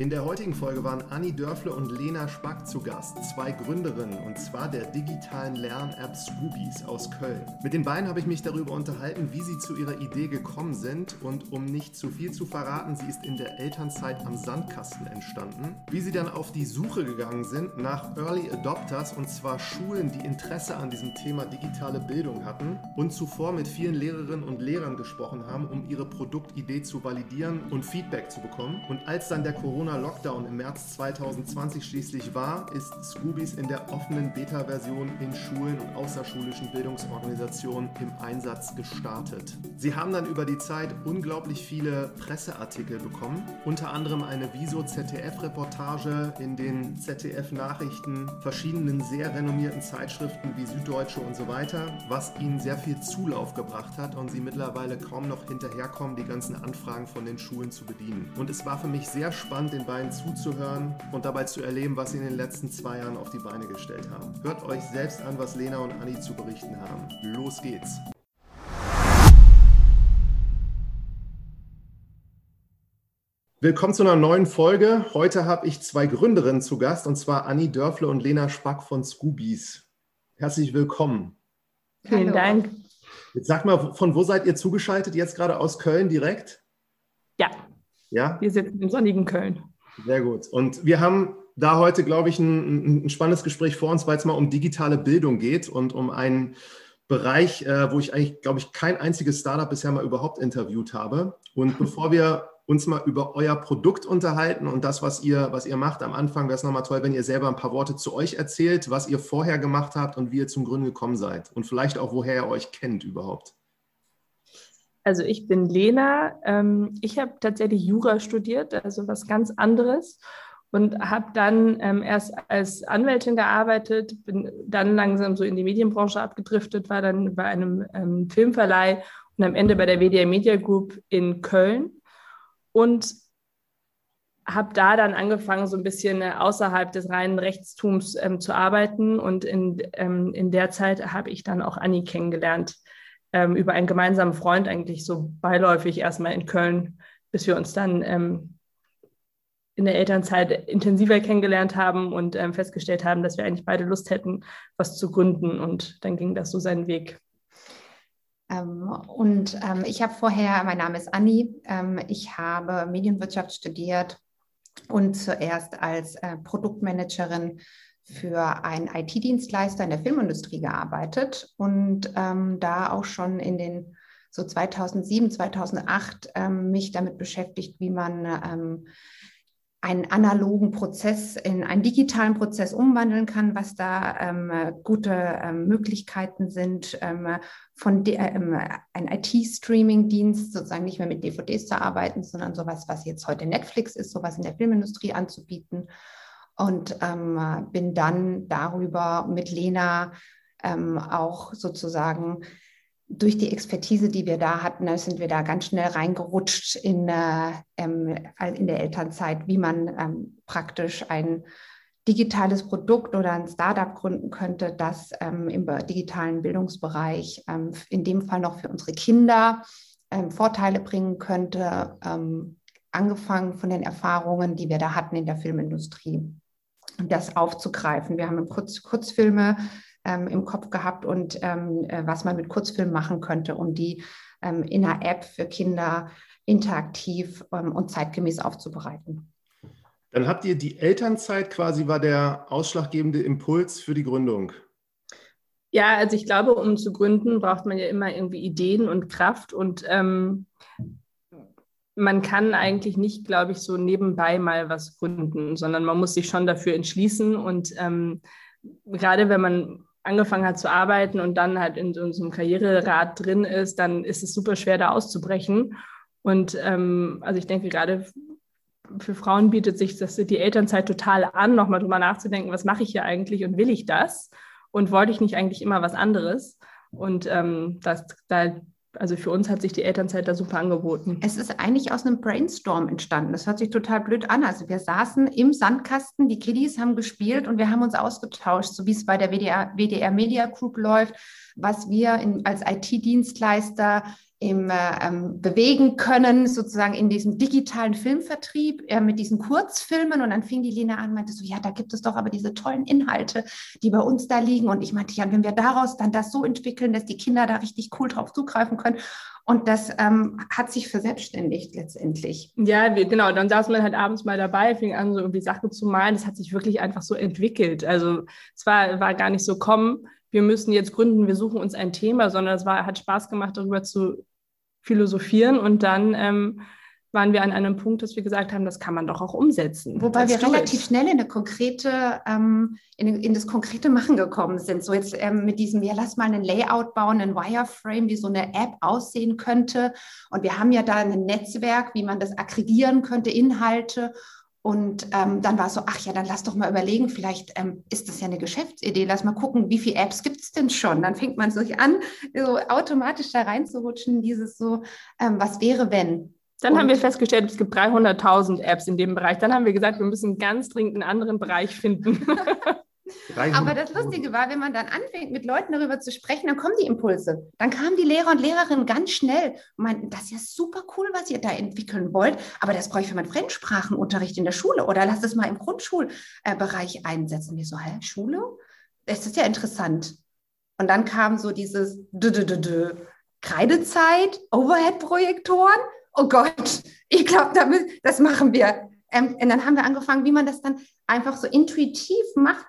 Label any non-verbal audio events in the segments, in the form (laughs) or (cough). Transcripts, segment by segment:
In der heutigen Folge waren Anni Dörfle und Lena Spack zu Gast, zwei Gründerinnen und zwar der digitalen Lern-App Scoobies aus Köln. Mit den beiden habe ich mich darüber unterhalten, wie sie zu ihrer Idee gekommen sind und um nicht zu viel zu verraten, sie ist in der Elternzeit am Sandkasten entstanden, wie sie dann auf die Suche gegangen sind nach Early Adopters und zwar Schulen, die Interesse an diesem Thema digitale Bildung hatten und zuvor mit vielen Lehrerinnen und Lehrern gesprochen haben, um ihre Produktidee zu validieren und Feedback zu bekommen. Und als dann der Corona Corona-Lockdown im März 2020 schließlich war, ist Scoobies in der offenen Beta-Version in Schulen und außerschulischen Bildungsorganisationen im Einsatz gestartet. Sie haben dann über die Zeit unglaublich viele Presseartikel bekommen, unter anderem eine Wieso-ZDF-Reportage in den ZDF-Nachrichten, verschiedenen sehr renommierten Zeitschriften wie Süddeutsche und so weiter, was ihnen sehr viel Zulauf gebracht hat und sie mittlerweile kaum noch hinterherkommen, die ganzen Anfragen von den Schulen zu bedienen. Und es war für mich sehr spannend, den beiden zuzuhören und dabei zu erleben, was sie in den letzten zwei Jahren auf die Beine gestellt haben. Hört euch selbst an, was Lena und Anni zu berichten haben. Los geht's! Willkommen zu einer neuen Folge. Heute habe ich zwei Gründerinnen zu Gast, und zwar Anni Dörfle und Lena Spack von Scoobies. Herzlich willkommen. Vielen Hallo. Dank. Jetzt sag mal, von wo seid ihr zugeschaltet? Jetzt gerade aus Köln direkt? Ja, ja? Wir sitzen im sonnigen Köln. Sehr gut. Und wir haben da heute, glaube ich, ein, ein spannendes Gespräch vor uns, weil es mal um digitale Bildung geht und um einen Bereich, äh, wo ich eigentlich, glaube ich, kein einziges Startup bisher mal überhaupt interviewt habe. Und bevor wir uns mal über euer Produkt unterhalten und das, was ihr, was ihr macht, am Anfang wäre es nochmal toll, wenn ihr selber ein paar Worte zu euch erzählt, was ihr vorher gemacht habt und wie ihr zum Gründen gekommen seid und vielleicht auch, woher ihr euch kennt überhaupt. Also ich bin Lena. Ähm, ich habe tatsächlich Jura studiert, also was ganz anderes. Und habe dann ähm, erst als Anwältin gearbeitet, bin dann langsam so in die Medienbranche abgedriftet, war dann bei einem ähm, Filmverleih und am Ende bei der WDR Media Group in Köln. Und habe da dann angefangen, so ein bisschen äh, außerhalb des reinen Rechtstums ähm, zu arbeiten. Und in, ähm, in der Zeit habe ich dann auch Anni kennengelernt, ähm, über einen gemeinsamen Freund eigentlich so beiläufig erstmal in Köln, bis wir uns dann ähm, in der Elternzeit intensiver kennengelernt haben und ähm, festgestellt haben, dass wir eigentlich beide Lust hätten, was zu gründen. Und dann ging das so seinen Weg. Ähm, und ähm, ich habe vorher, mein Name ist Anni, ähm, ich habe Medienwirtschaft studiert und zuerst als äh, Produktmanagerin für einen IT-Dienstleister in der Filmindustrie gearbeitet und ähm, da auch schon in den so 2007, 2008 ähm, mich damit beschäftigt, wie man ähm, einen analogen Prozess in einen digitalen Prozess umwandeln kann, was da ähm, gute ähm, Möglichkeiten sind, ähm, von ähm, ein IT-Streaming-Dienst sozusagen nicht mehr mit DVDs zu arbeiten, sondern sowas, was jetzt heute Netflix ist, sowas in der Filmindustrie anzubieten und ähm, bin dann darüber mit Lena ähm, auch sozusagen durch die Expertise, die wir da hatten, sind wir da ganz schnell reingerutscht in, äh, ähm, in der Elternzeit, wie man ähm, praktisch ein digitales Produkt oder ein Startup gründen könnte, das ähm, im digitalen Bildungsbereich ähm, in dem Fall noch für unsere Kinder Vorteile bringen könnte, angefangen von den Erfahrungen, die wir da hatten in der Filmindustrie das aufzugreifen. Wir haben Kurz, Kurzfilme ähm, im Kopf gehabt und ähm, äh, was man mit Kurzfilmen machen könnte, um die ähm, in einer App für Kinder interaktiv ähm, und zeitgemäß aufzubereiten. Dann habt ihr die Elternzeit quasi war der ausschlaggebende Impuls für die Gründung. Ja, also ich glaube, um zu gründen, braucht man ja immer irgendwie Ideen und Kraft. Und ähm, man kann eigentlich nicht, glaube ich, so nebenbei mal was gründen, sondern man muss sich schon dafür entschließen. Und ähm, gerade wenn man angefangen hat zu arbeiten und dann halt in so, in so einem Karriererad drin ist, dann ist es super schwer, da auszubrechen. Und ähm, also ich denke, gerade für Frauen bietet sich das die Elternzeit total an, nochmal drüber nachzudenken, was mache ich hier eigentlich und will ich das? Und wollte ich nicht eigentlich immer was anderes? Und ähm, das, da also für uns hat sich die Elternzeit da super angeboten. Es ist eigentlich aus einem Brainstorm entstanden. Das hört sich total blöd an. Also wir saßen im Sandkasten, die Kiddies haben gespielt und wir haben uns ausgetauscht, so wie es bei der WDR, WDR Media Group läuft, was wir in, als IT-Dienstleister im, ähm, bewegen können, sozusagen in diesem digitalen Filmvertrieb äh, mit diesen Kurzfilmen. Und dann fing die Lena an, meinte so, ja, da gibt es doch aber diese tollen Inhalte, die bei uns da liegen. Und ich meinte, ja, wenn wir daraus dann das so entwickeln, dass die Kinder da richtig cool drauf zugreifen können. Und das ähm, hat sich verselbstständigt letztendlich. Ja, wir, genau. Dann saß man halt abends mal dabei, fing an, so irgendwie Sachen zu malen. Das hat sich wirklich einfach so entwickelt. Also es war, war gar nicht so, komm, wir müssen jetzt gründen, wir suchen uns ein Thema, sondern es war, hat Spaß gemacht, darüber zu philosophieren und dann ähm, waren wir an einem Punkt, dass wir gesagt haben, das kann man doch auch umsetzen. Wobei wir relativ schnell in eine konkrete, ähm, in, in, das konkrete Machen gekommen sind. So jetzt ähm, mit diesem, ja, lass mal ein Layout bauen, ein Wireframe, wie so eine App aussehen könnte. Und wir haben ja da ein Netzwerk, wie man das aggregieren könnte, Inhalte. Und ähm, dann war es so, ach ja, dann lass doch mal überlegen, vielleicht ähm, ist das ja eine Geschäftsidee, lass mal gucken, wie viele Apps gibt es denn schon? Dann fängt man sich an, so automatisch da reinzurutschen, dieses so, ähm, was wäre, wenn? Dann Und haben wir festgestellt, es gibt 300.000 Apps in dem Bereich. Dann haben wir gesagt, wir müssen ganz dringend einen anderen Bereich finden. (laughs) Aber das Lustige war, wenn man dann anfängt, mit Leuten darüber zu sprechen, dann kommen die Impulse. Dann kamen die Lehrer und Lehrerinnen ganz schnell und meinten, das ist ja super cool, was ihr da entwickeln wollt, aber das brauche ich für meinen Fremdsprachenunterricht in der Schule oder lass es mal im Grundschulbereich einsetzen. Wir so, hä, Schule? Das ist ja interessant. Und dann kam so dieses Kreidezeit, Overhead-Projektoren. Oh Gott, ich glaube, das machen wir. Ähm, und dann haben wir angefangen, wie man das dann einfach so intuitiv macht,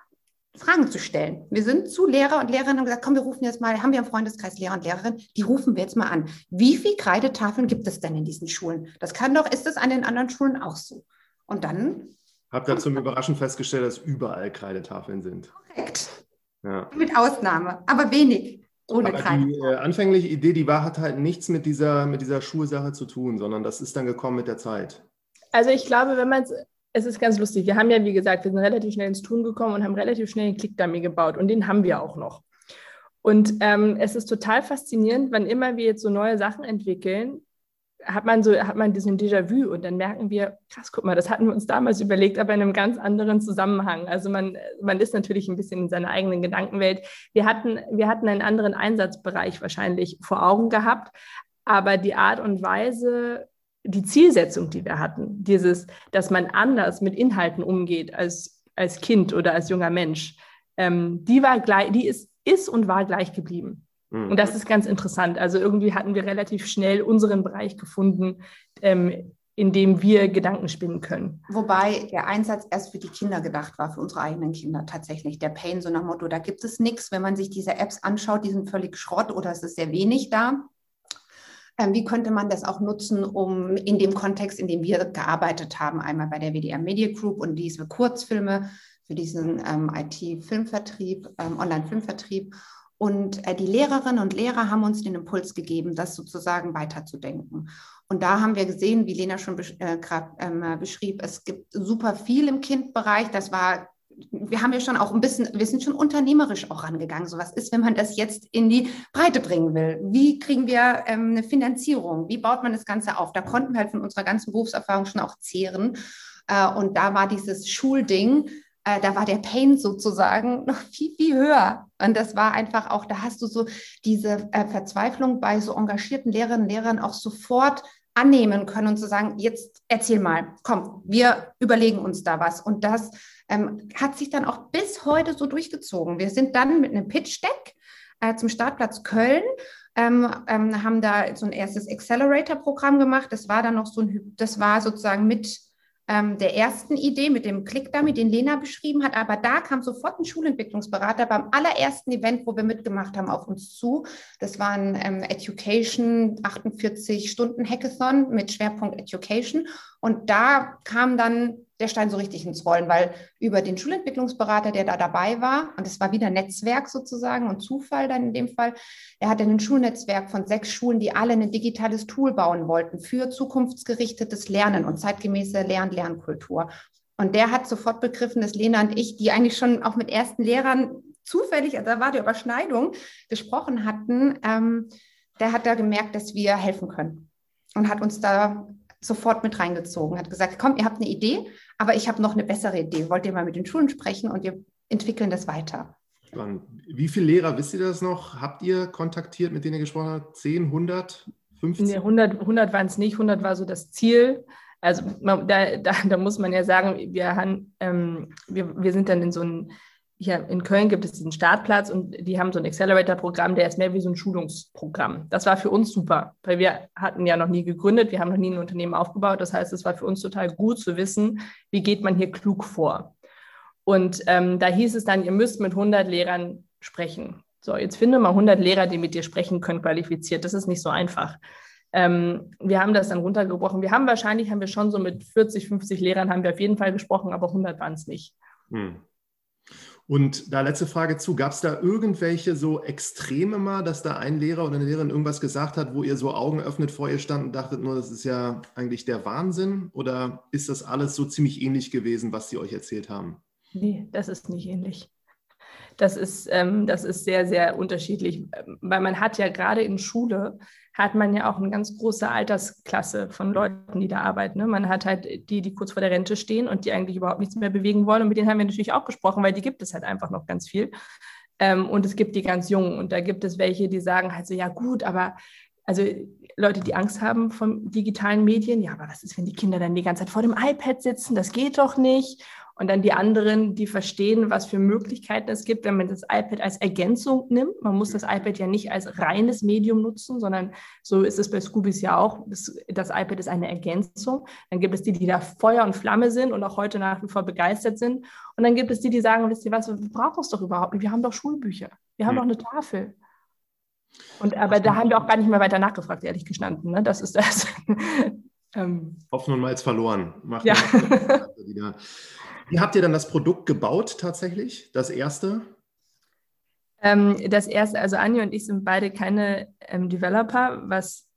Fragen zu stellen. Wir sind zu Lehrer und Lehrerinnen und gesagt, komm, wir rufen jetzt mal, haben wir im Freundeskreis Lehrer und Lehrerinnen, die rufen wir jetzt mal an. Wie viele Kreidetafeln gibt es denn in diesen Schulen? Das kann doch, ist das an den anderen Schulen auch so? Und dann. Habt ihr zum Überraschen festgestellt, dass überall Kreidetafeln sind. Korrekt. Ja. Mit Ausnahme, aber wenig. Ohne aber Kreide. Die äh, anfängliche Idee, die war, hat halt nichts mit dieser, mit dieser Schulsache zu tun, sondern das ist dann gekommen mit der Zeit. Also ich glaube, wenn man es es ist ganz lustig. Wir haben ja, wie gesagt, wir sind relativ schnell ins Tun gekommen und haben relativ schnell einen Click-Dummy gebaut und den haben wir auch noch. Und ähm, es ist total faszinierend, wann immer wir jetzt so neue Sachen entwickeln, hat man so, hat man diesen Déjà-vu und dann merken wir, krass, guck mal, das hatten wir uns damals überlegt, aber in einem ganz anderen Zusammenhang. Also man, man ist natürlich ein bisschen in seiner eigenen Gedankenwelt. Wir hatten, wir hatten einen anderen Einsatzbereich wahrscheinlich vor Augen gehabt, aber die Art und Weise, die Zielsetzung, die wir hatten, dieses, dass man anders mit Inhalten umgeht als, als Kind oder als junger Mensch, ähm, die war gleich, die ist, ist und war gleich geblieben. Mhm. Und das ist ganz interessant. Also irgendwie hatten wir relativ schnell unseren Bereich gefunden, ähm, in dem wir Gedanken spinnen können. Wobei der Einsatz erst für die Kinder gedacht war, für unsere eigenen Kinder tatsächlich. Der Pain, so nach Motto, da gibt es nichts. Wenn man sich diese Apps anschaut, die sind völlig Schrott oder es ist sehr wenig da. Ähm, wie könnte man das auch nutzen, um in dem Kontext, in dem wir gearbeitet haben, einmal bei der WDR Media Group und diese Kurzfilme für diesen ähm, IT-Filmvertrieb, ähm, Online-Filmvertrieb. Und äh, die Lehrerinnen und Lehrer haben uns den Impuls gegeben, das sozusagen weiterzudenken. Und da haben wir gesehen, wie Lena schon besch äh, grad, ähm, beschrieb, es gibt super viel im Kindbereich. Das war wir haben ja schon auch ein bisschen, wir sind schon unternehmerisch auch rangegangen. So was ist, wenn man das jetzt in die Breite bringen will? Wie kriegen wir ähm, eine Finanzierung? Wie baut man das Ganze auf? Da konnten wir halt von unserer ganzen Berufserfahrung schon auch zehren. Äh, und da war dieses Schulding, äh, da war der Pain sozusagen (laughs) noch viel, viel höher. Und das war einfach auch, da hast du so diese äh, Verzweiflung bei so engagierten Lehrerinnen und Lehrern auch sofort annehmen können und zu sagen, jetzt erzähl mal, komm, wir überlegen uns da was. Und das ähm, hat sich dann auch bis heute so durchgezogen. Wir sind dann mit einem Pitch-Deck äh, zum Startplatz Köln, ähm, ähm, haben da so ein erstes Accelerator-Programm gemacht. Das war dann noch so ein, das war sozusagen mit ähm, der ersten Idee mit dem Click-Dummy, den Lena beschrieben hat. Aber da kam sofort ein Schulentwicklungsberater beim allerersten Event, wo wir mitgemacht haben, auf uns zu. Das war ein ähm, Education 48 Stunden Hackathon mit Schwerpunkt Education. Und da kam dann der Stein so richtig ins Rollen, weil über den Schulentwicklungsberater, der da dabei war, und es war wieder Netzwerk sozusagen und Zufall dann in dem Fall, er hatte ein Schulnetzwerk von sechs Schulen, die alle ein digitales Tool bauen wollten für zukunftsgerichtetes Lernen und zeitgemäße Lern-Lernkultur. Und der hat sofort begriffen, dass Lena und ich, die eigentlich schon auch mit ersten Lehrern zufällig, also da war die Überschneidung, gesprochen hatten, ähm, der hat da gemerkt, dass wir helfen können und hat uns da sofort mit reingezogen, hat gesagt, komm, ihr habt eine Idee, aber ich habe noch eine bessere Idee. Wollt ihr mal mit den Schulen sprechen und wir entwickeln das weiter? Wie viele Lehrer, wisst ihr das noch, habt ihr kontaktiert, mit denen ihr gesprochen habt? 10, 100? 50? Nee, 100, 100 waren es nicht, 100 war so das Ziel. Also man, da, da, da, muss man ja sagen, wir, haben, ähm, wir, wir sind dann in so einem, hier in Köln gibt es diesen Startplatz und die haben so ein Accelerator-Programm, der ist mehr wie so ein Schulungsprogramm. Das war für uns super, weil wir hatten ja noch nie gegründet, wir haben noch nie ein Unternehmen aufgebaut. Das heißt, es war für uns total gut zu wissen, wie geht man hier klug vor. Und ähm, da hieß es dann, ihr müsst mit 100 Lehrern sprechen. So, jetzt finde mal 100 Lehrer, die mit dir sprechen können, qualifiziert. Das ist nicht so einfach. Ähm, wir haben das dann runtergebrochen. Wir haben wahrscheinlich, haben wir schon so mit 40, 50 Lehrern haben wir auf jeden Fall gesprochen, aber 100 waren es nicht. Hm. Und da letzte Frage zu, gab es da irgendwelche so Extreme mal, dass da ein Lehrer oder eine Lehrerin irgendwas gesagt hat, wo ihr so Augen öffnet vor ihr stand und dachtet nur, das ist ja eigentlich der Wahnsinn? Oder ist das alles so ziemlich ähnlich gewesen, was sie euch erzählt haben? Nee, das ist nicht ähnlich. Das ist, ähm, das ist sehr, sehr unterschiedlich, weil man hat ja gerade in Schule, hat man ja auch eine ganz große Altersklasse von Leuten, die da arbeiten. Ne? Man hat halt die, die kurz vor der Rente stehen und die eigentlich überhaupt nichts mehr bewegen wollen. Und mit denen haben wir natürlich auch gesprochen, weil die gibt es halt einfach noch ganz viel. Ähm, und es gibt die ganz Jungen. Und da gibt es welche, die sagen halt so, ja gut, aber also Leute, die Angst haben von digitalen Medien, ja, aber was ist, wenn die Kinder dann die ganze Zeit vor dem iPad sitzen? Das geht doch nicht. Und dann die anderen, die verstehen, was für Möglichkeiten es gibt, wenn man das iPad als Ergänzung nimmt. Man muss das iPad ja nicht als reines Medium nutzen, sondern so ist es bei Scoobies ja auch. Das, das iPad ist eine Ergänzung. Dann gibt es die, die da Feuer und Flamme sind und auch heute nach wie vor begeistert sind. Und dann gibt es die, die sagen, wisst ihr was, wir brauchen es doch überhaupt nicht. Wir haben doch Schulbücher. Wir haben hm. doch eine Tafel. Und, aber da haben wir auch gar nicht mehr weiter nachgefragt, ehrlich gestanden. Ne? Das ist das. (laughs) ähm, Hoffen und Malz verloren. Macht ja. (laughs) Wie habt ihr dann das Produkt gebaut tatsächlich? Das erste? Ähm, das erste, also Anja und ich sind beide keine ähm, Developer, was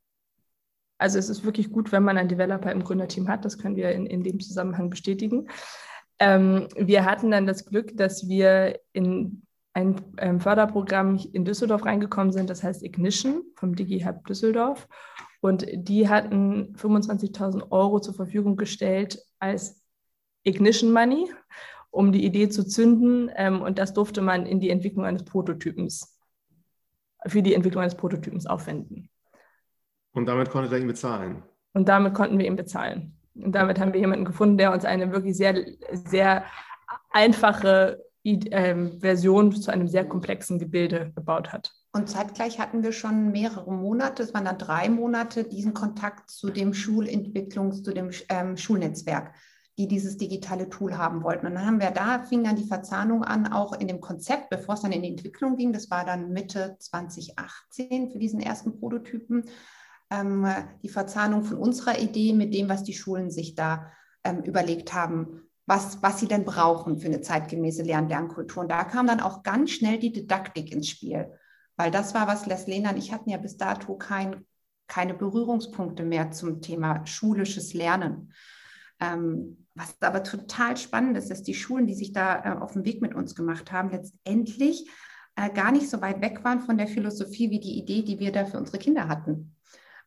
also es ist wirklich gut, wenn man einen Developer im Gründerteam hat, das können wir in, in dem Zusammenhang bestätigen. Ähm, wir hatten dann das Glück, dass wir in ein ähm, Förderprogramm in Düsseldorf reingekommen sind, das heißt Ignition vom DigiHub Düsseldorf. Und die hatten 25.000 Euro zur Verfügung gestellt als Ignition Money, um die Idee zu zünden. Ähm, und das durfte man in die Entwicklung eines Prototypens, für die Entwicklung eines Prototypens aufwenden. Und damit konntet ihr ihn bezahlen? Und damit konnten wir ihn bezahlen. Und damit haben wir jemanden gefunden, der uns eine wirklich sehr, sehr einfache ähm, Version zu einem sehr komplexen Gebilde gebaut hat. Und zeitgleich hatten wir schon mehrere Monate, es waren dann drei Monate, diesen Kontakt zu dem Schulentwicklungs-, zu dem ähm, Schulnetzwerk die dieses digitale Tool haben wollten. Und dann haben wir da, fing dann die Verzahnung an, auch in dem Konzept, bevor es dann in die Entwicklung ging. Das war dann Mitte 2018 für diesen ersten Prototypen. Ähm, die Verzahnung von unserer Idee mit dem, was die Schulen sich da ähm, überlegt haben, was, was sie denn brauchen für eine zeitgemäße Lern- Lernkultur. Und da kam dann auch ganz schnell die Didaktik ins Spiel, weil das war, was Leslena und ich hatten ja bis dato kein, keine Berührungspunkte mehr zum Thema schulisches Lernen. Ähm, was aber total spannend ist, dass die Schulen, die sich da äh, auf den Weg mit uns gemacht haben, letztendlich äh, gar nicht so weit weg waren von der Philosophie wie die Idee, die wir da für unsere Kinder hatten.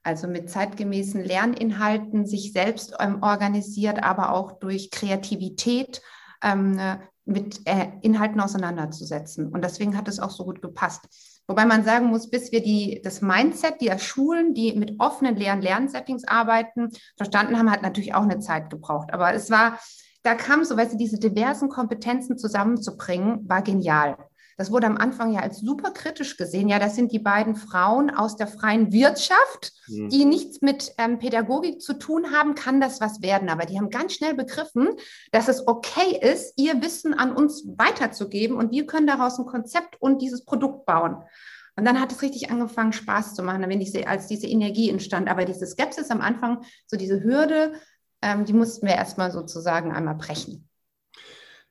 Also mit zeitgemäßen Lerninhalten sich selbst ähm, organisiert, aber auch durch Kreativität ähm, mit äh, Inhalten auseinanderzusetzen. Und deswegen hat es auch so gut gepasst. Wobei man sagen muss, bis wir die, das Mindset der Schulen, die mit offenen leeren Lernsettings arbeiten, verstanden haben, hat natürlich auch eine Zeit gebraucht. Aber es war, da kam so, weißt du, diese diversen Kompetenzen zusammenzubringen, war genial. Das wurde am Anfang ja als super kritisch gesehen. Ja, das sind die beiden Frauen aus der freien Wirtschaft, mhm. die nichts mit ähm, Pädagogik zu tun haben. Kann das was werden? Aber die haben ganz schnell begriffen, dass es okay ist, ihr Wissen an uns weiterzugeben und wir können daraus ein Konzept und dieses Produkt bauen. Und dann hat es richtig angefangen, Spaß zu machen, wenn ich, als diese Energie entstand. Aber diese Skepsis am Anfang, so diese Hürde, ähm, die mussten wir erstmal sozusagen einmal brechen.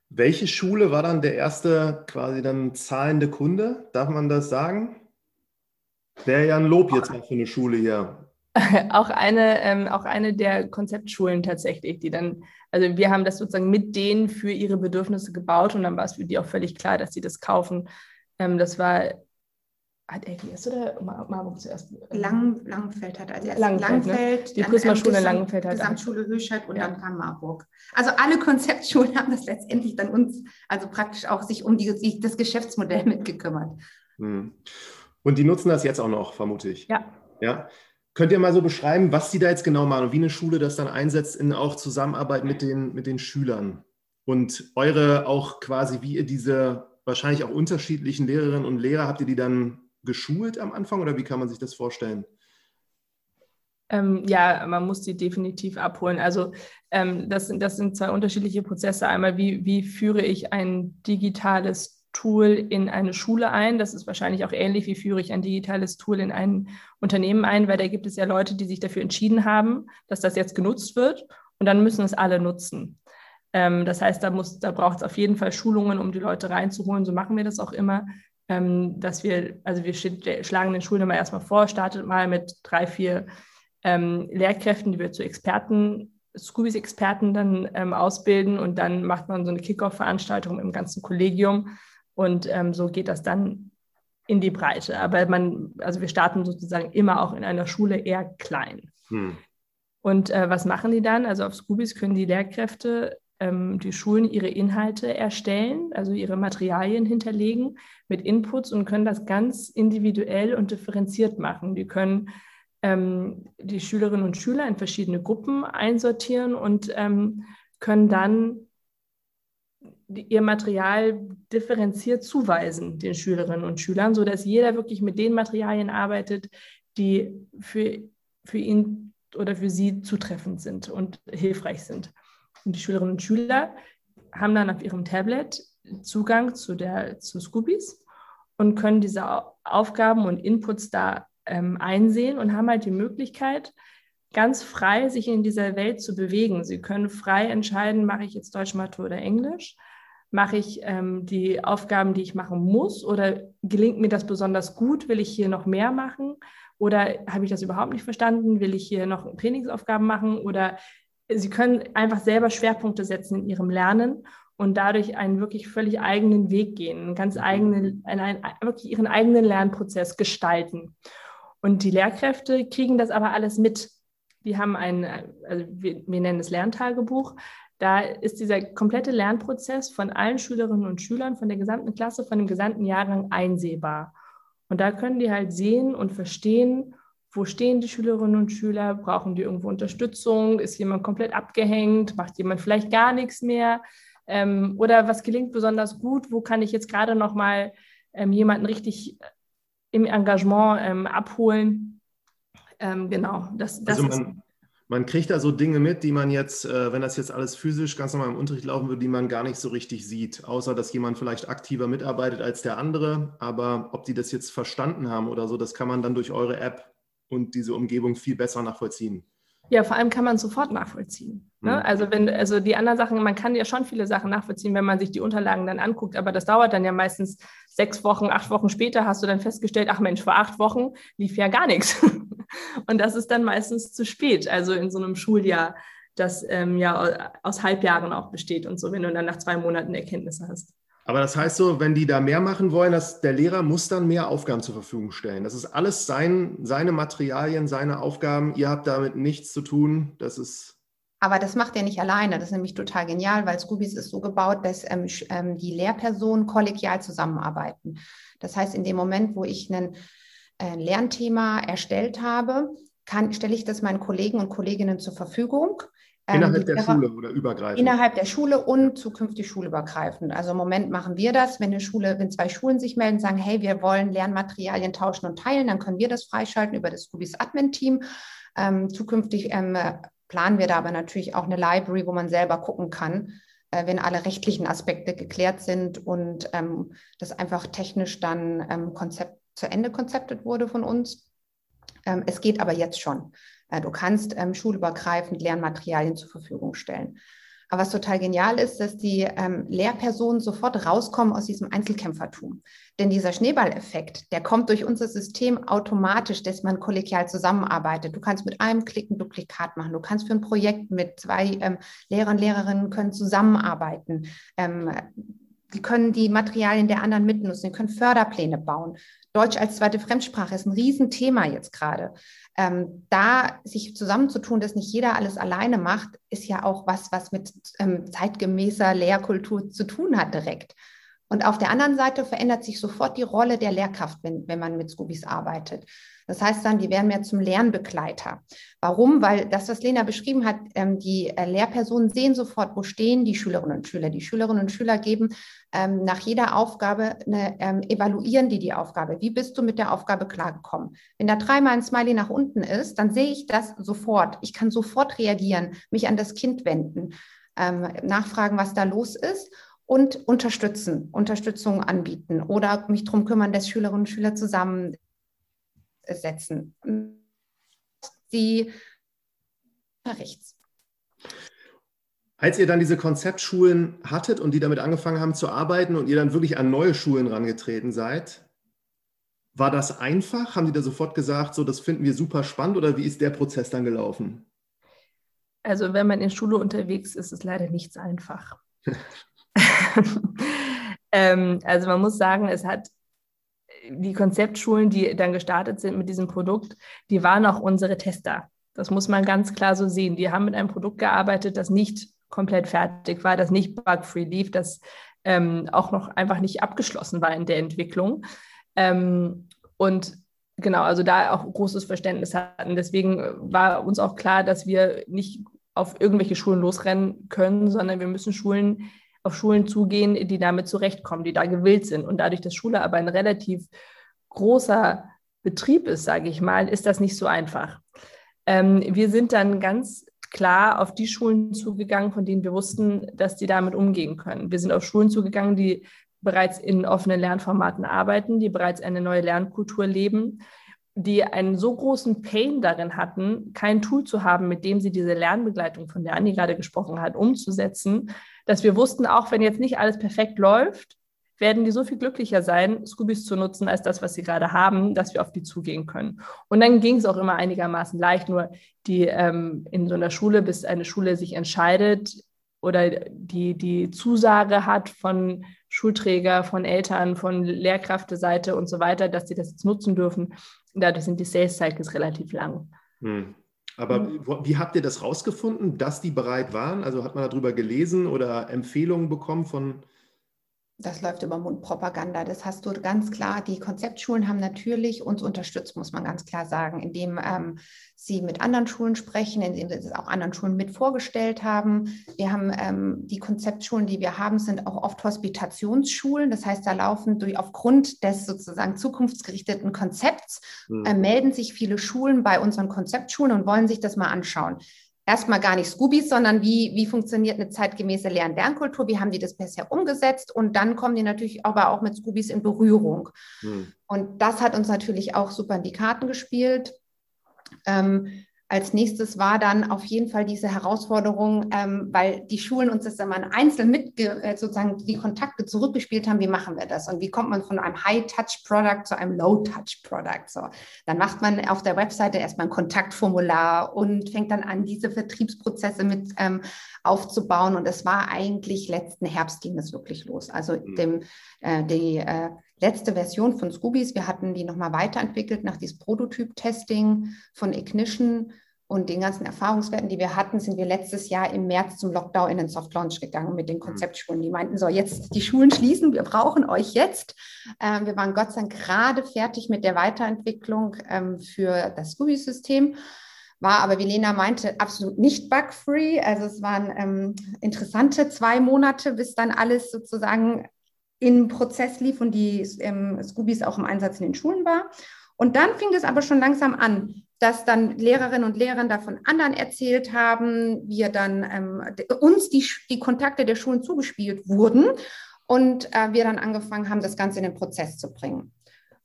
Welche Schule war dann der erste quasi dann zahlende Kunde? Darf man das sagen? Wäre ja ein Lob jetzt mal für eine Schule hier. (laughs) auch eine, ähm, auch eine der Konzeptschulen tatsächlich, die dann, also wir haben das sozusagen mit denen für ihre Bedürfnisse gebaut und dann war es für die auch völlig klar, dass sie das kaufen. Ähm, das war hat LGS oder Marburg zuerst? Lang, Langenfeld hat als erstes Langenfeld, Langfeld, ne? die Prisma-Schule Langenfeld hat. Gesamtschule Höchstadt und ja. dann kam Marburg. Also alle Konzeptschulen (laughs) haben das letztendlich dann uns, also praktisch auch sich um die, das Geschäftsmodell mitgekümmert. Hm. Und die nutzen das jetzt auch noch, vermute ich. Ja. Ja. Könnt ihr mal so beschreiben, was die da jetzt genau machen und wie eine Schule das dann einsetzt in auch Zusammenarbeit mit den, mit den Schülern? Und eure auch quasi, wie ihr diese wahrscheinlich auch unterschiedlichen Lehrerinnen und Lehrer, habt ihr die dann geschult am Anfang oder wie kann man sich das vorstellen? Ähm, ja, man muss die definitiv abholen. Also ähm, das, sind, das sind zwei unterschiedliche Prozesse. Einmal, wie, wie führe ich ein digitales Tool in eine Schule ein? Das ist wahrscheinlich auch ähnlich, wie führe ich ein digitales Tool in ein Unternehmen ein, weil da gibt es ja Leute, die sich dafür entschieden haben, dass das jetzt genutzt wird und dann müssen es alle nutzen. Ähm, das heißt, da, da braucht es auf jeden Fall Schulungen, um die Leute reinzuholen. So machen wir das auch immer ähm, dass wir, also wir schlagen den Schulen immer erstmal vor, startet mal mit drei, vier ähm, Lehrkräften, die wir zu Experten, Scoobies-Experten dann ähm, ausbilden und dann macht man so eine Kickoff-Veranstaltung im ganzen Kollegium und ähm, so geht das dann in die Breite. Aber man, also wir starten sozusagen immer auch in einer Schule eher klein. Hm. Und äh, was machen die dann? Also auf Scoobies können die Lehrkräfte ähm, die Schulen ihre Inhalte erstellen, also ihre Materialien hinterlegen mit Inputs und können das ganz individuell und differenziert machen. Die können ähm, die Schülerinnen und Schüler in verschiedene Gruppen einsortieren und ähm, können dann ihr Material differenziert zuweisen den Schülerinnen und Schülern, sodass jeder wirklich mit den Materialien arbeitet, die für, für ihn oder für sie zutreffend sind und hilfreich sind. Und die Schülerinnen und Schüler haben dann auf ihrem Tablet Zugang zu, der, zu Scoobies und können diese Aufgaben und Inputs da ähm, einsehen und haben halt die Möglichkeit, ganz frei sich in dieser Welt zu bewegen. Sie können frei entscheiden, mache ich jetzt Deutsch, Mathe oder Englisch? Mache ich ähm, die Aufgaben, die ich machen muss? Oder gelingt mir das besonders gut? Will ich hier noch mehr machen? Oder habe ich das überhaupt nicht verstanden? Will ich hier noch Trainingsaufgaben machen? Oder Sie können einfach selber Schwerpunkte setzen in Ihrem Lernen und dadurch einen wirklich völlig eigenen Weg gehen, einen ganz eigenen, einen, wirklich Ihren eigenen Lernprozess gestalten. Und die Lehrkräfte kriegen das aber alles mit. Die haben ein, also wir, wir nennen es Lerntagebuch. Da ist dieser komplette Lernprozess von allen Schülerinnen und Schülern, von der gesamten Klasse, von dem gesamten Jahrgang einsehbar. Und da können die halt sehen und verstehen, wo stehen die Schülerinnen und Schüler? Brauchen die irgendwo Unterstützung? Ist jemand komplett abgehängt? Macht jemand vielleicht gar nichts mehr? Ähm, oder was gelingt besonders gut? Wo kann ich jetzt gerade noch mal ähm, jemanden richtig im Engagement ähm, abholen? Ähm, genau, das, das also man, man, kriegt da so Dinge mit, die man jetzt, äh, wenn das jetzt alles physisch ganz normal im Unterricht laufen würde, die man gar nicht so richtig sieht, außer dass jemand vielleicht aktiver mitarbeitet als der andere. Aber ob die das jetzt verstanden haben oder so, das kann man dann durch eure App und diese Umgebung viel besser nachvollziehen. Ja, vor allem kann man sofort nachvollziehen. Ne? Mhm. Also wenn, also die anderen Sachen, man kann ja schon viele Sachen nachvollziehen, wenn man sich die Unterlagen dann anguckt, aber das dauert dann ja meistens sechs Wochen, acht Wochen später hast du dann festgestellt, ach Mensch, vor acht Wochen lief ja gar nichts. (laughs) Und das ist dann meistens zu spät, also in so einem Schuljahr, das ähm, ja aus Halbjahren auch besteht und so, wenn du dann nach zwei Monaten Erkenntnisse hast. Aber das heißt so, wenn die da mehr machen wollen, dass der Lehrer muss dann mehr Aufgaben zur Verfügung stellen. Das ist alles sein, seine Materialien, seine Aufgaben. Ihr habt damit nichts zu tun. Das ist aber das macht er nicht alleine. Das ist nämlich total genial, weil Scoobies ist so gebaut, dass ähm, ähm, die Lehrpersonen kollegial zusammenarbeiten. Das heißt, in dem Moment, wo ich ein äh, Lernthema erstellt habe, stelle ich das meinen Kollegen und Kolleginnen zur Verfügung. Ähm, innerhalb der Lehrer, Schule oder übergreifend? Innerhalb der Schule und zukünftig schulübergreifend. Also im Moment machen wir das, wenn eine Schule, wenn zwei Schulen sich melden, sagen, hey, wir wollen Lernmaterialien tauschen und teilen, dann können wir das freischalten über das Scoobies Admin-Team. Ähm, zukünftig ähm, planen wir da aber natürlich auch eine Library, wo man selber gucken kann, äh, wenn alle rechtlichen Aspekte geklärt sind und ähm, das einfach technisch dann ähm, Konzept, zu Ende konzeptet wurde von uns. Ähm, es geht aber jetzt schon. Du kannst ähm, schulübergreifend Lernmaterialien zur Verfügung stellen. Aber was total genial ist, dass die ähm, Lehrpersonen sofort rauskommen aus diesem Einzelkämpfertum. Denn dieser Schneeballeffekt, der kommt durch unser System automatisch, dass man kollegial zusammenarbeitet. Du kannst mit einem Klick ein Duplikat machen. Du kannst für ein Projekt mit zwei ähm, Lehrer und Lehrerinnen können zusammenarbeiten. Ähm, die können die Materialien der anderen mitnutzen, die können Förderpläne bauen. Deutsch als zweite Fremdsprache ist ein Riesenthema jetzt gerade. Ähm, da sich zusammenzutun, dass nicht jeder alles alleine macht, ist ja auch was, was mit ähm, zeitgemäßer Lehrkultur zu tun hat direkt. Und auf der anderen Seite verändert sich sofort die Rolle der Lehrkraft, wenn, wenn man mit Scoobies arbeitet. Das heißt dann, die werden mehr zum Lernbegleiter. Warum? Weil das, was Lena beschrieben hat, ähm, die äh, Lehrpersonen sehen sofort, wo stehen die Schülerinnen und Schüler. Die Schülerinnen und Schüler geben ähm, nach jeder Aufgabe, eine, ähm, evaluieren die die Aufgabe. Wie bist du mit der Aufgabe klargekommen? Wenn da dreimal ein Smiley nach unten ist, dann sehe ich das sofort. Ich kann sofort reagieren, mich an das Kind wenden, nachfragen, was da los ist und unterstützen, Unterstützung anbieten oder mich darum kümmern, dass Schülerinnen und Schüler zusammensetzen. Sie rechts. Als ihr dann diese Konzeptschulen hattet und die damit angefangen haben zu arbeiten und ihr dann wirklich an neue Schulen rangetreten seid, war das einfach? Haben die da sofort gesagt, so das finden wir super spannend oder wie ist der Prozess dann gelaufen? Also wenn man in Schule unterwegs ist, ist es leider nichts einfach. (laughs) (laughs) ähm, also man muss sagen, es hat die Konzeptschulen, die dann gestartet sind mit diesem Produkt, die waren auch unsere Tester. Das muss man ganz klar so sehen. Die haben mit einem Produkt gearbeitet, das nicht komplett fertig war, das nicht bug-free lief, das ähm, auch noch einfach nicht abgeschlossen war in der Entwicklung. Ähm, und genau, also da auch großes Verständnis hatten. Deswegen war uns auch klar, dass wir nicht auf irgendwelche Schulen losrennen können, sondern wir müssen Schulen auf Schulen zugehen, die damit zurechtkommen, die da gewillt sind. Und dadurch, dass Schule aber ein relativ großer Betrieb ist, sage ich mal, ist das nicht so einfach. Ähm, wir sind dann ganz klar auf die Schulen zugegangen, von denen wir wussten, dass die damit umgehen können. Wir sind auf Schulen zugegangen, die bereits in offenen Lernformaten arbeiten, die bereits eine neue Lernkultur leben, die einen so großen Pain darin hatten, kein Tool zu haben, mit dem sie diese Lernbegleitung, von der Anni gerade gesprochen hat, umzusetzen, dass wir wussten, auch wenn jetzt nicht alles perfekt läuft, werden die so viel glücklicher sein, Scoobies zu nutzen, als das, was sie gerade haben, dass wir auf die zugehen können. Und dann ging es auch immer einigermaßen leicht, nur die ähm, in so einer Schule, bis eine Schule sich entscheidet oder die, die Zusage hat von Schulträger, von Eltern, von Lehrkräfteseite und so weiter, dass sie das jetzt nutzen dürfen. Dadurch sind die Sales Cycles relativ lang. Hm. Aber mhm. wie habt ihr das rausgefunden, dass die bereit waren? Also hat man darüber gelesen oder Empfehlungen bekommen von das läuft über Mundpropaganda. Das hast du ganz klar. Die Konzeptschulen haben natürlich uns unterstützt, muss man ganz klar sagen, indem ähm, sie mit anderen Schulen sprechen, indem sie es auch anderen Schulen mit vorgestellt haben. Wir haben ähm, die Konzeptschulen, die wir haben, sind auch oft Hospitationsschulen. Das heißt, da laufen durch aufgrund des sozusagen zukunftsgerichteten Konzepts mhm. äh, melden sich viele Schulen bei unseren Konzeptschulen und wollen sich das mal anschauen erstmal gar nicht Scoobies, sondern wie, wie funktioniert eine zeitgemäße Lern-Lernkultur, wie haben die das bisher umgesetzt und dann kommen die natürlich aber auch mit Scoobies in Berührung. Hm. Und das hat uns natürlich auch super in die Karten gespielt. Ähm, als nächstes war dann auf jeden Fall diese Herausforderung, ähm, weil die Schulen uns das immer einzeln mit äh, sozusagen die Kontakte zurückgespielt haben, wie machen wir das und wie kommt man von einem High-Touch-Product zu einem Low-Touch-Product. So, dann macht man auf der Webseite erstmal ein Kontaktformular und fängt dann an, diese Vertriebsprozesse mit ähm, aufzubauen. Und es war eigentlich letzten Herbst ging es wirklich los. Also mhm. dem, äh, die äh, letzte Version von Scoobies. Wir hatten die nochmal weiterentwickelt nach diesem Prototyp-Testing von Ignition und den ganzen Erfahrungswerten, die wir hatten, sind wir letztes Jahr im März zum Lockdown in den Soft Launch gegangen mit den mhm. Konzeptschulen. Die meinten so, jetzt die Schulen schließen, wir brauchen euch jetzt. Ähm, wir waren Gott sei Dank gerade fertig mit der Weiterentwicklung ähm, für das Scooby-System. War aber, wie Lena meinte, absolut nicht bug-free. Also es waren ähm, interessante zwei Monate, bis dann alles sozusagen im Prozess lief und die ähm, Scoobies auch im Einsatz in den Schulen war. Und dann fing es aber schon langsam an, dass dann Lehrerinnen und Lehrer davon anderen erzählt haben, wir dann ähm, uns die, die Kontakte der Schulen zugespielt wurden und äh, wir dann angefangen haben, das Ganze in den Prozess zu bringen.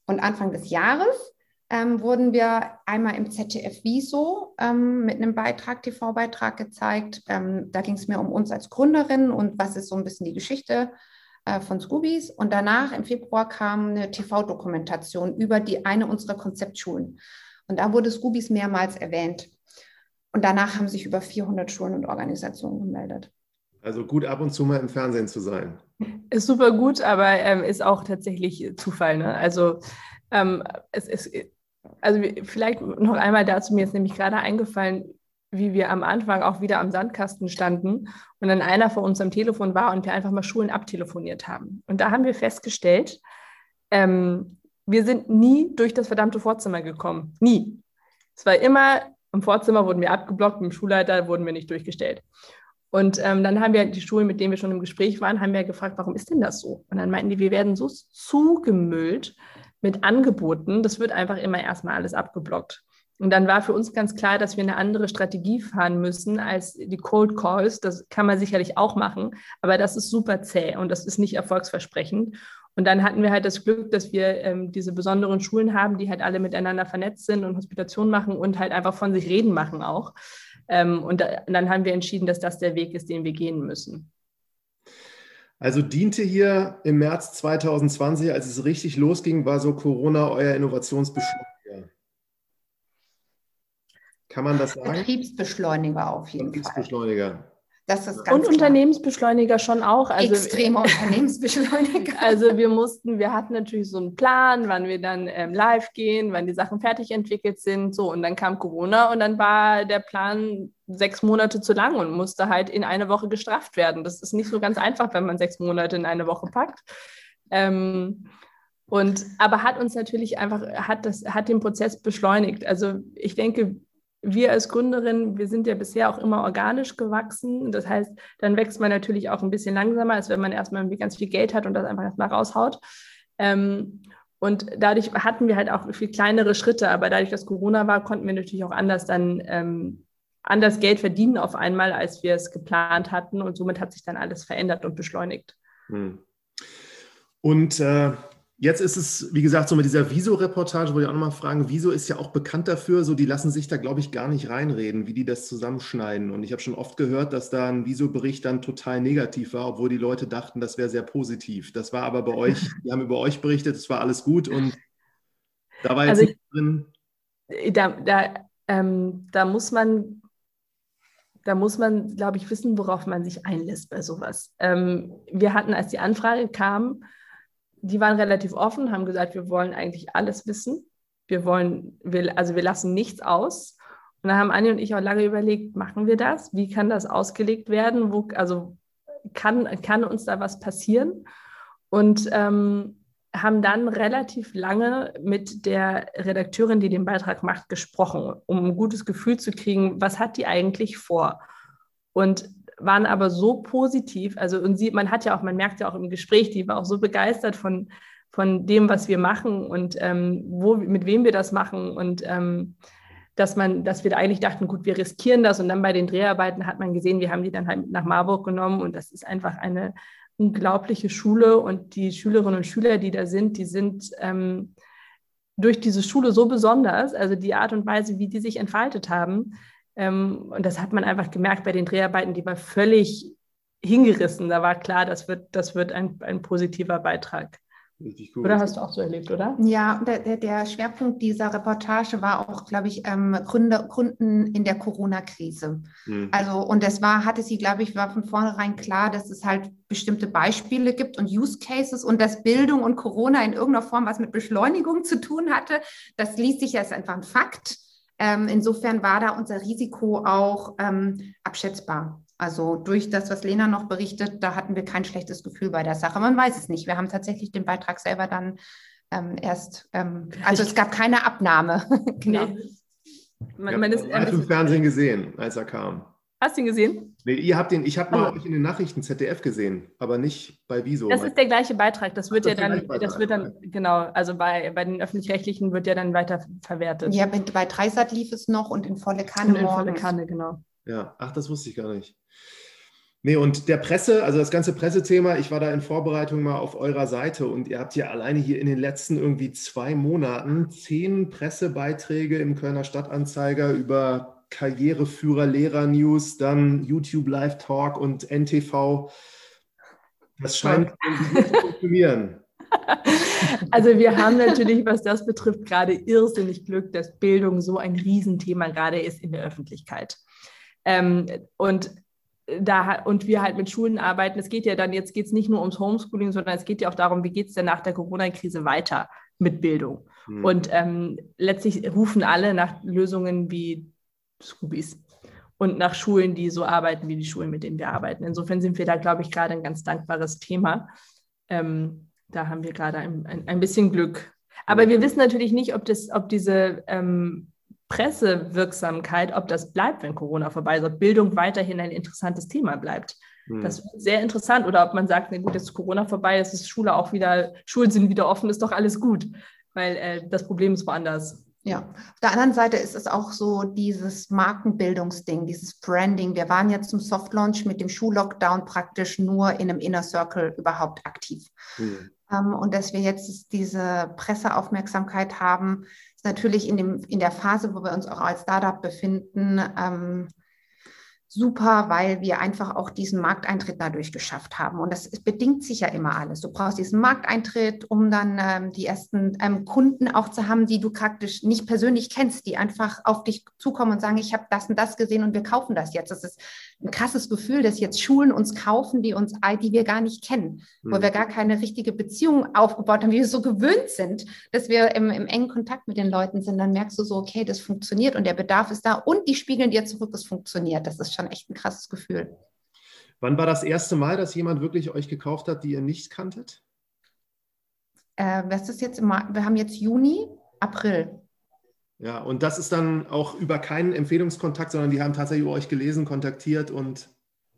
Und Anfang des Jahres ähm, wurden wir einmal im ZDF Wieso ähm, mit einem Beitrag, TV-Beitrag gezeigt. Ähm, da ging es mir um uns als Gründerin und was ist so ein bisschen die Geschichte äh, von Scoobies. Und danach im Februar kam eine TV-Dokumentation über die eine unserer Konzeptschulen. Und da wurde Scoobies mehrmals erwähnt. Und danach haben sich über 400 Schulen und Organisationen gemeldet. Also gut ab und zu mal im Fernsehen zu sein. Ist super gut, aber ähm, ist auch tatsächlich Zufall. Ne? Also ähm, es ist, also vielleicht noch einmal dazu, mir ist nämlich gerade eingefallen, wie wir am Anfang auch wieder am Sandkasten standen und dann einer vor uns am Telefon war und wir einfach mal Schulen abtelefoniert haben. Und da haben wir festgestellt, ähm, wir sind nie durch das verdammte Vorzimmer gekommen. Nie. Es war immer, im Vorzimmer wurden wir abgeblockt, mit dem Schulleiter wurden wir nicht durchgestellt. Und ähm, dann haben wir die Schulen, mit denen wir schon im Gespräch waren, haben wir gefragt, warum ist denn das so? Und dann meinten die, wir werden so zugemüllt mit Angeboten, das wird einfach immer erstmal alles abgeblockt. Und dann war für uns ganz klar, dass wir eine andere Strategie fahren müssen als die Cold Calls. Das kann man sicherlich auch machen, aber das ist super zäh und das ist nicht erfolgsversprechend. Und dann hatten wir halt das Glück, dass wir ähm, diese besonderen Schulen haben, die halt alle miteinander vernetzt sind und Hospitation machen und halt einfach von sich reden machen auch. Ähm, und, da, und dann haben wir entschieden, dass das der Weg ist, den wir gehen müssen. Also diente hier im März 2020, als es richtig losging, war so Corona euer Innovationsbeschleuniger. Kann man das sagen? Betriebsbeschleuniger auf jeden Betriebsbeschleuniger. Fall. Das ist ganz Und klar. Unternehmensbeschleuniger schon auch. Also, Extremer (laughs) Unternehmensbeschleuniger. Also wir mussten, wir hatten natürlich so einen Plan, wann wir dann ähm, live gehen, wann die Sachen fertig entwickelt sind. So, und dann kam Corona und dann war der Plan sechs Monate zu lang und musste halt in eine Woche gestrafft werden. Das ist nicht so ganz einfach, wenn man sechs Monate in eine Woche packt. Ähm, und aber hat uns natürlich einfach, hat das, hat den Prozess beschleunigt. Also ich denke, wir als Gründerin, wir sind ja bisher auch immer organisch gewachsen. Das heißt, dann wächst man natürlich auch ein bisschen langsamer, als wenn man erstmal ganz viel Geld hat und das einfach erstmal raushaut. Ähm, und dadurch hatten wir halt auch viel kleinere Schritte, aber dadurch, dass Corona war, konnten wir natürlich auch anders dann ähm, anders Geld verdienen auf einmal, als wir es geplant hatten. Und somit hat sich dann alles verändert und beschleunigt. Hm. Und äh, Jetzt ist es, wie gesagt, so mit dieser Viso-Reportage, wollte ich auch nochmal fragen, Viso ist ja auch bekannt dafür, so die lassen sich da, glaube ich, gar nicht reinreden, wie die das zusammenschneiden. Und ich habe schon oft gehört, dass da ein Viso-Bericht dann total negativ war, obwohl die Leute dachten, das wäre sehr positiv. Das war aber bei euch, die haben über euch berichtet, es war alles gut und da war jetzt also ich, drin. Da, da, ähm, da muss man da muss man, glaube ich, wissen, worauf man sich einlässt bei sowas. Ähm, wir hatten, als die Anfrage kam, die waren relativ offen, haben gesagt, wir wollen eigentlich alles wissen. Wir wollen, wir, also wir lassen nichts aus. Und da haben Anni und ich auch lange überlegt, machen wir das? Wie kann das ausgelegt werden? Wo, also kann, kann uns da was passieren? Und ähm, haben dann relativ lange mit der Redakteurin, die den Beitrag macht, gesprochen, um ein gutes Gefühl zu kriegen, was hat die eigentlich vor? Und waren aber so positiv. Also, und sie, man hat ja auch, man merkt ja auch im Gespräch, die war auch so begeistert von, von dem, was wir machen und ähm, wo, mit wem wir das machen und ähm, dass man, dass wir da eigentlich dachten, gut, wir riskieren das. Und dann bei den Dreharbeiten hat man gesehen, wir haben die dann halt nach Marburg genommen und das ist einfach eine unglaubliche Schule. Und die Schülerinnen und Schüler, die da sind, die sind ähm, durch diese Schule so besonders, also die Art und Weise, wie die sich entfaltet haben, und das hat man einfach gemerkt bei den Dreharbeiten, die war völlig hingerissen. Da war klar, das wird, das wird ein, ein positiver Beitrag. Richtig gut. Oder hast du auch so erlebt, oder? Ja, der, der Schwerpunkt dieser Reportage war auch, glaube ich, ähm, Gründe, Gründen in der Corona-Krise. Mhm. Also, und das war, hatte sie, glaube ich, war von vornherein klar, dass es halt bestimmte Beispiele gibt und Use Cases und dass Bildung und Corona in irgendeiner Form was mit Beschleunigung zu tun hatte. Das liest sich als einfach ein Fakt. Ähm, insofern war da unser Risiko auch ähm, abschätzbar. Also durch das, was Lena noch berichtet, da hatten wir kein schlechtes Gefühl bei der Sache. Man weiß es nicht. Wir haben tatsächlich den Beitrag selber dann ähm, erst, ähm, also es gab keine Abnahme. (laughs) genau. Nee. Man, man ist, live im Fernsehen gesehen, als er kam. Hast du ihn gesehen? Nee, ihr habt den, ich habe mal euch in den Nachrichten ZDF gesehen, aber nicht bei Wieso. Das ist der gleiche Beitrag. Das wird Ach, ja dann, das wird dann, genau, also bei, bei den öffentlich-rechtlichen wird ja dann weiter verwertet. Ja, bei Dreisat lief es noch und in volle Kanne. Und in volle Kanne, genau. Ja, ach, das wusste ich gar nicht. Nee, und der Presse, also das ganze Pressethema, ich war da in Vorbereitung mal auf eurer Seite und ihr habt ja alleine hier in den letzten irgendwie zwei Monaten zehn Pressebeiträge im Kölner Stadtanzeiger über Karriereführer, Lehrer-News, dann YouTube Live Talk und NTV. Das scheint zu funktionieren. (laughs) Also wir haben natürlich, was das betrifft, gerade irrsinnig Glück, dass Bildung so ein Riesenthema gerade ist in der Öffentlichkeit. Ähm, und da und wir halt mit Schulen arbeiten. Es geht ja dann, jetzt geht es nicht nur ums Homeschooling, sondern es geht ja auch darum, wie geht es denn nach der Corona-Krise weiter mit Bildung. Mhm. Und ähm, letztlich rufen alle nach Lösungen wie Scoobies. und nach Schulen, die so arbeiten wie die Schulen, mit denen wir arbeiten. Insofern sind wir da, glaube ich, gerade ein ganz dankbares Thema. Ähm, da haben wir gerade ein, ein, ein, bisschen Glück. Aber wir wissen natürlich nicht, ob, das, ob diese ähm, Pressewirksamkeit, ob das bleibt, wenn Corona vorbei ist, ob Bildung weiterhin ein interessantes Thema bleibt. Hm. Das wird sehr interessant. Oder ob man sagt, na gut, jetzt ist Corona vorbei, jetzt ist Schule auch wieder, Schulen sind wieder offen, ist doch alles gut. Weil äh, das Problem ist woanders. Ja, auf der anderen Seite ist es auch so dieses Markenbildungsding, dieses Branding. Wir waren jetzt zum Softlaunch mit dem Schullockdown praktisch nur in einem Inner Circle überhaupt aktiv. Mhm. Ähm, und dass wir jetzt diese Presseaufmerksamkeit haben, ist natürlich in, dem, in der Phase, wo wir uns auch als Startup befinden, ähm, super, weil wir einfach auch diesen Markteintritt dadurch geschafft haben. Und das bedingt sich ja immer alles. Du brauchst diesen Markteintritt, um dann ähm, die ersten ähm, Kunden auch zu haben, die du praktisch nicht persönlich kennst, die einfach auf dich zukommen und sagen, ich habe das und das gesehen und wir kaufen das jetzt. Das ist ein krasses Gefühl, dass jetzt Schulen uns kaufen, die uns, die wir gar nicht kennen, mhm. wo wir gar keine richtige Beziehung aufgebaut haben, wie wir so gewöhnt sind, dass wir im, im engen Kontakt mit den Leuten sind. Dann merkst du so, okay, das funktioniert und der Bedarf ist da und die spiegeln dir zurück, es funktioniert. Das ist schon echt ein krasses Gefühl. Wann war das erste Mal, dass jemand wirklich euch gekauft hat, die ihr nicht kanntet? Äh, was ist jetzt? Wir haben jetzt Juni, April. Ja, und das ist dann auch über keinen Empfehlungskontakt, sondern die haben tatsächlich über euch gelesen, kontaktiert und.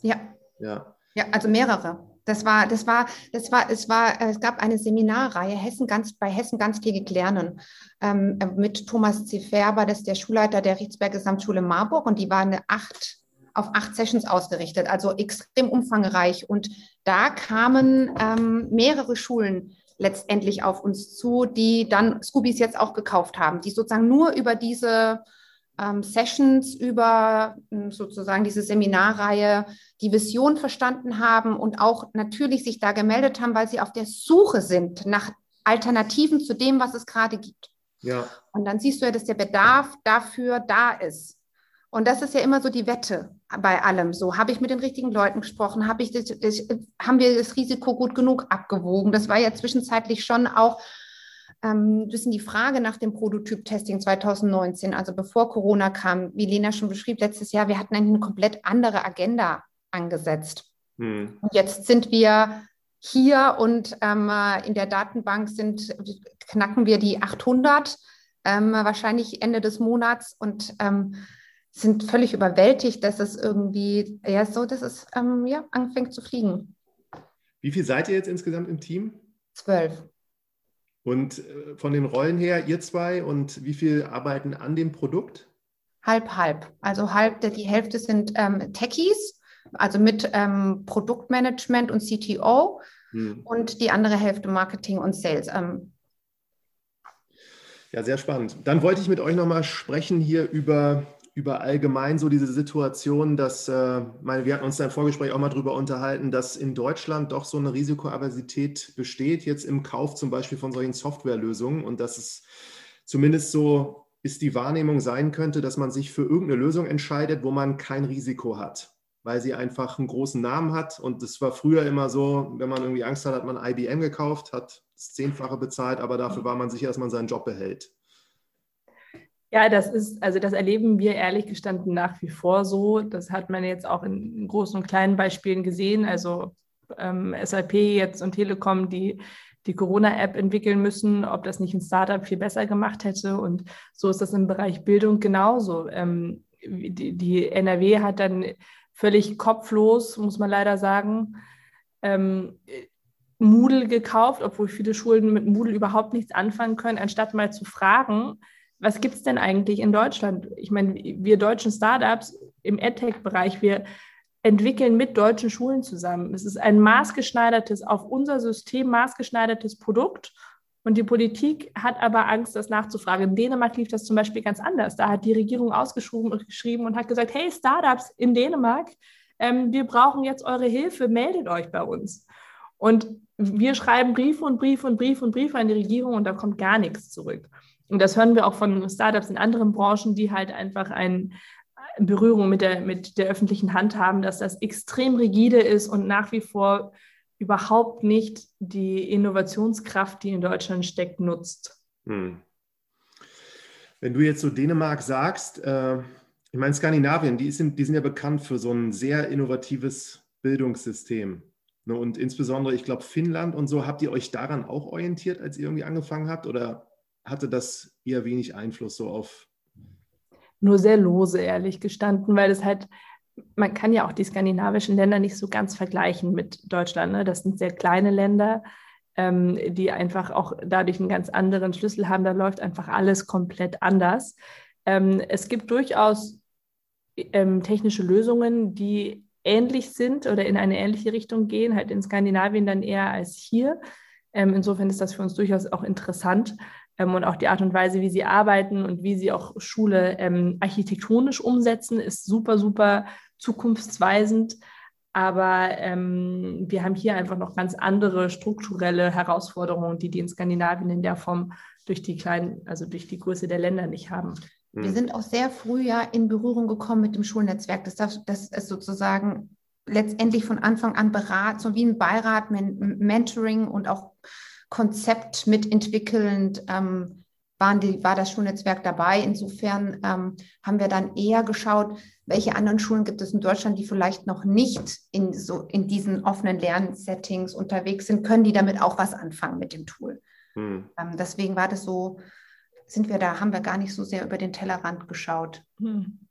Ja. Ja. Ja, also mehrere. Das war, das war, das war, es war, es gab eine Seminarreihe Hessen ganz, bei Hessen ganztägig lernen ähm, mit Thomas C. Färber, das ist der Schulleiter der Richtsberg Gesamtschule Marburg und die war eine acht, auf acht Sessions ausgerichtet, also extrem umfangreich. Und da kamen ähm, mehrere Schulen letztendlich auf uns zu, die dann Scoobies jetzt auch gekauft haben, die sozusagen nur über diese ähm, Sessions, über hm, sozusagen diese Seminarreihe die Vision verstanden haben und auch natürlich sich da gemeldet haben, weil sie auf der Suche sind nach Alternativen zu dem, was es gerade gibt. Ja. Und dann siehst du ja, dass der Bedarf dafür da ist. Und das ist ja immer so die Wette bei allem. So, habe ich mit den richtigen Leuten gesprochen? Habe ich das, das, haben wir das Risiko gut genug abgewogen? Das war ja zwischenzeitlich schon auch ähm, bisschen die Frage nach dem Prototyp-Testing 2019, also bevor Corona kam, wie Lena schon beschrieb, letztes Jahr, wir hatten eine komplett andere Agenda angesetzt. Hm. Und jetzt sind wir hier und ähm, in der Datenbank sind, knacken wir die 800, ähm, wahrscheinlich Ende des Monats und ähm, sind völlig überwältigt, dass es irgendwie, ja, so, dass es ähm, ja, anfängt zu fliegen. Wie viel seid ihr jetzt insgesamt im Team? Zwölf. Und äh, von den Rollen her, ihr zwei, und wie viel arbeiten an dem Produkt? Halb, halb. Also halb, die Hälfte sind ähm, Techies, also mit ähm, Produktmanagement und CTO hm. und die andere Hälfte Marketing und Sales. Ähm, ja, sehr spannend. Dann wollte ich mit euch nochmal sprechen hier über über allgemein so diese Situation, dass, äh, meine, wir hatten uns da im Vorgespräch auch mal drüber unterhalten, dass in Deutschland doch so eine Risikoaversität besteht, jetzt im Kauf zum Beispiel von solchen Softwarelösungen und dass es zumindest so ist die Wahrnehmung sein könnte, dass man sich für irgendeine Lösung entscheidet, wo man kein Risiko hat, weil sie einfach einen großen Namen hat. Und das war früher immer so, wenn man irgendwie Angst hat, hat man IBM gekauft, hat das Zehnfache bezahlt, aber dafür war man sicher, dass man seinen Job behält. Ja, das ist, also das erleben wir ehrlich gestanden nach wie vor so. Das hat man jetzt auch in großen und kleinen Beispielen gesehen. Also ähm, SAP jetzt und Telekom, die die Corona-App entwickeln müssen, ob das nicht ein Startup viel besser gemacht hätte. Und so ist das im Bereich Bildung genauso. Ähm, die, die, NRW hat dann völlig kopflos, muss man leider sagen, ähm, Moodle gekauft, obwohl viele Schulen mit Moodle überhaupt nichts anfangen können, anstatt mal zu fragen, was gibt es denn eigentlich in Deutschland? Ich meine, wir deutschen Startups im EdTech-Bereich, wir entwickeln mit deutschen Schulen zusammen. Es ist ein maßgeschneidertes, auf unser System maßgeschneidertes Produkt. Und die Politik hat aber Angst, das nachzufragen. In Dänemark lief das zum Beispiel ganz anders. Da hat die Regierung ausgeschrieben und hat gesagt, hey, Startups in Dänemark, ähm, wir brauchen jetzt eure Hilfe, meldet euch bei uns. Und wir schreiben Briefe und Briefe und Briefe und Briefe an die Regierung und da kommt gar nichts zurück. Und das hören wir auch von Startups in anderen Branchen, die halt einfach eine Berührung mit der, mit der öffentlichen Hand haben, dass das extrem rigide ist und nach wie vor überhaupt nicht die Innovationskraft, die in Deutschland steckt, nutzt. Hm. Wenn du jetzt so Dänemark sagst, äh, Ich meine, Skandinavien, die sind, die sind ja bekannt für so ein sehr innovatives Bildungssystem. Ne, und insbesondere, ich glaube, Finnland und so, habt ihr euch daran auch orientiert, als ihr irgendwie angefangen habt? Oder hatte das eher wenig Einfluss so auf? Nur sehr lose, ehrlich gestanden, weil es halt, man kann ja auch die skandinavischen Länder nicht so ganz vergleichen mit Deutschland. Ne? Das sind sehr kleine Länder, ähm, die einfach auch dadurch einen ganz anderen Schlüssel haben. Da läuft einfach alles komplett anders. Ähm, es gibt durchaus ähm, technische Lösungen, die ähnlich sind oder in eine ähnliche Richtung gehen, halt in Skandinavien dann eher als hier. Ähm, insofern ist das für uns durchaus auch interessant. Ähm, und auch die Art und Weise, wie sie arbeiten und wie sie auch Schule ähm, architektonisch umsetzen, ist super, super zukunftsweisend. Aber ähm, wir haben hier einfach noch ganz andere strukturelle Herausforderungen, die die in Skandinavien in der Form durch die kleinen, also durch die Größe der Länder nicht haben. Wir sind auch sehr früh ja in Berührung gekommen mit dem Schulnetzwerk. Das, darf, das ist sozusagen letztendlich von Anfang an Berat, so wie ein Beirat, Mentoring und auch Konzept mitentwickelnd ähm, waren die, war das Schulnetzwerk dabei. Insofern ähm, haben wir dann eher geschaut, welche anderen Schulen gibt es in Deutschland, die vielleicht noch nicht in, so, in diesen offenen Lernsettings unterwegs sind, können die damit auch was anfangen mit dem Tool. Hm. Ähm, deswegen war das so sind wir da, haben wir gar nicht so sehr über den Tellerrand geschaut. Hm.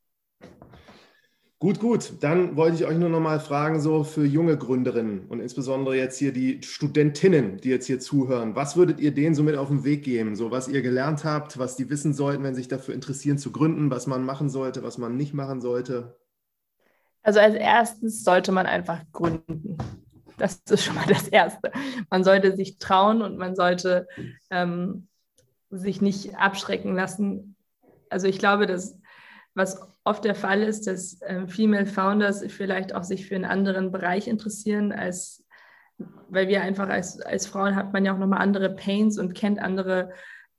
Gut, gut. Dann wollte ich euch nur noch mal fragen, so für junge Gründerinnen und insbesondere jetzt hier die Studentinnen, die jetzt hier zuhören, was würdet ihr denen so mit auf den Weg geben? So was ihr gelernt habt, was die wissen sollten, wenn sie sich dafür interessieren zu gründen, was man machen sollte, was man nicht machen sollte? Also als erstes sollte man einfach gründen. Das ist schon mal das Erste. Man sollte sich trauen und man sollte ähm, sich nicht abschrecken lassen. Also ich glaube, dass was oft der Fall ist, dass äh, Female Founders vielleicht auch sich für einen anderen Bereich interessieren, als weil wir einfach als, als Frauen hat man ja auch nochmal andere Pains und kennt andere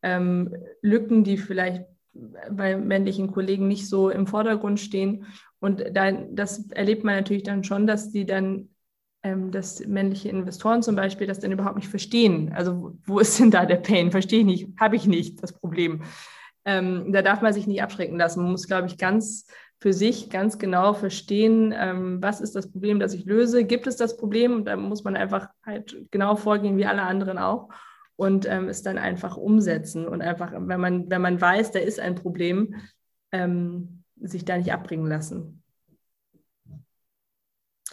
ähm, Lücken, die vielleicht bei männlichen Kollegen nicht so im Vordergrund stehen. Und da, das erlebt man natürlich dann schon, dass die dann ähm, dass männliche Investoren zum Beispiel das dann überhaupt nicht verstehen. Also wo ist denn da der Pain? Verstehe ich nicht, habe ich nicht das Problem. Ähm, da darf man sich nicht abschrecken lassen. Man muss, glaube ich, ganz für sich ganz genau verstehen, ähm, was ist das Problem, das ich löse. Gibt es das Problem? Und da muss man einfach halt genau vorgehen, wie alle anderen auch. Und ähm, es dann einfach umsetzen und einfach, wenn man, wenn man weiß, da ist ein Problem, ähm, sich da nicht abbringen lassen.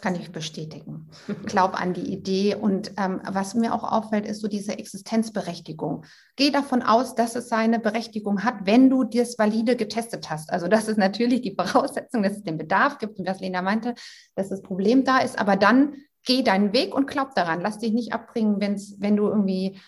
Kann ich bestätigen. Glaub an die Idee. Und ähm, was mir auch auffällt, ist so diese Existenzberechtigung. Geh davon aus, dass es seine Berechtigung hat, wenn du das valide getestet hast. Also das ist natürlich die Voraussetzung, dass es den Bedarf gibt und was Lena meinte, dass das Problem da ist. Aber dann geh deinen Weg und glaub daran. Lass dich nicht abbringen, wenn's, wenn du irgendwie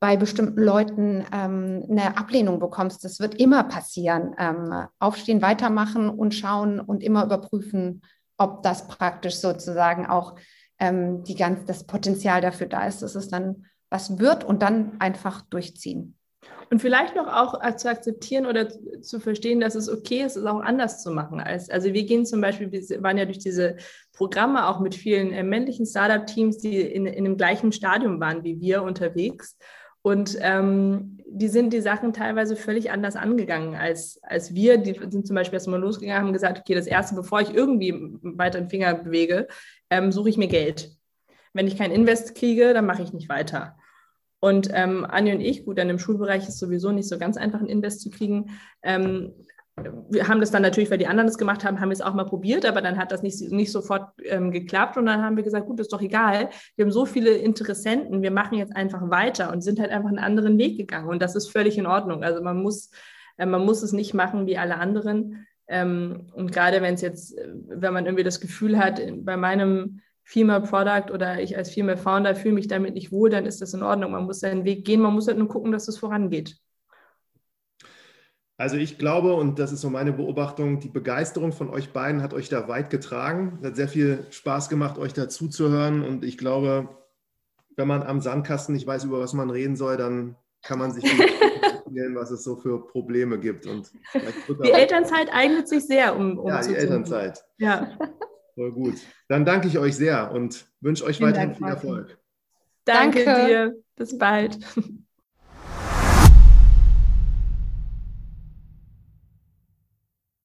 bei bestimmten Leuten ähm, eine Ablehnung bekommst. Das wird immer passieren. Ähm, aufstehen, weitermachen und schauen und immer überprüfen, ob das praktisch sozusagen auch ähm, die ganz, das Potenzial dafür da ist, dass es dann was wird und dann einfach durchziehen. Und vielleicht noch auch äh, zu akzeptieren oder zu verstehen, dass es okay ist, es auch anders zu machen. Als, also wir gehen zum Beispiel, wir waren ja durch diese Programme auch mit vielen äh, männlichen Startup-Teams, die in, in dem gleichen Stadium waren wie wir unterwegs. Und ähm, die sind die Sachen teilweise völlig anders angegangen als, als wir. Die sind zum Beispiel erstmal losgegangen, haben gesagt, okay, das Erste, bevor ich irgendwie weiter den Finger bewege, ähm, suche ich mir Geld. Wenn ich kein Invest kriege, dann mache ich nicht weiter. Und ähm, Anja und ich, gut, dann im Schulbereich ist sowieso nicht so ganz einfach, einen Invest zu kriegen, ähm, wir haben das dann natürlich, weil die anderen das gemacht haben, haben wir es auch mal probiert, aber dann hat das nicht, nicht sofort ähm, geklappt und dann haben wir gesagt, gut, ist doch egal. Wir haben so viele Interessenten, wir machen jetzt einfach weiter und sind halt einfach einen anderen Weg gegangen und das ist völlig in Ordnung. Also man muss, äh, man muss es nicht machen wie alle anderen. Ähm, und gerade wenn es jetzt, äh, wenn man irgendwie das Gefühl hat, bei meinem Female Product oder ich als Female Founder fühle mich damit nicht wohl, dann ist das in Ordnung. Man muss seinen Weg gehen, man muss halt nur gucken, dass es vorangeht. Also ich glaube, und das ist so meine Beobachtung, die Begeisterung von euch beiden hat euch da weit getragen. Es hat sehr viel Spaß gemacht, euch da zuzuhören. Und ich glaube, wenn man am Sandkasten nicht weiß, über was man reden soll, dann kann man sich erzählen, was es so für Probleme gibt. Und die Elternzeit eignet sich sehr, um, um Ja, die Elternzeit. Ja. Voll gut. Dann danke ich euch sehr und wünsche euch Vielen weiterhin Dank, viel Erfolg. Danke, danke dir. Bis bald.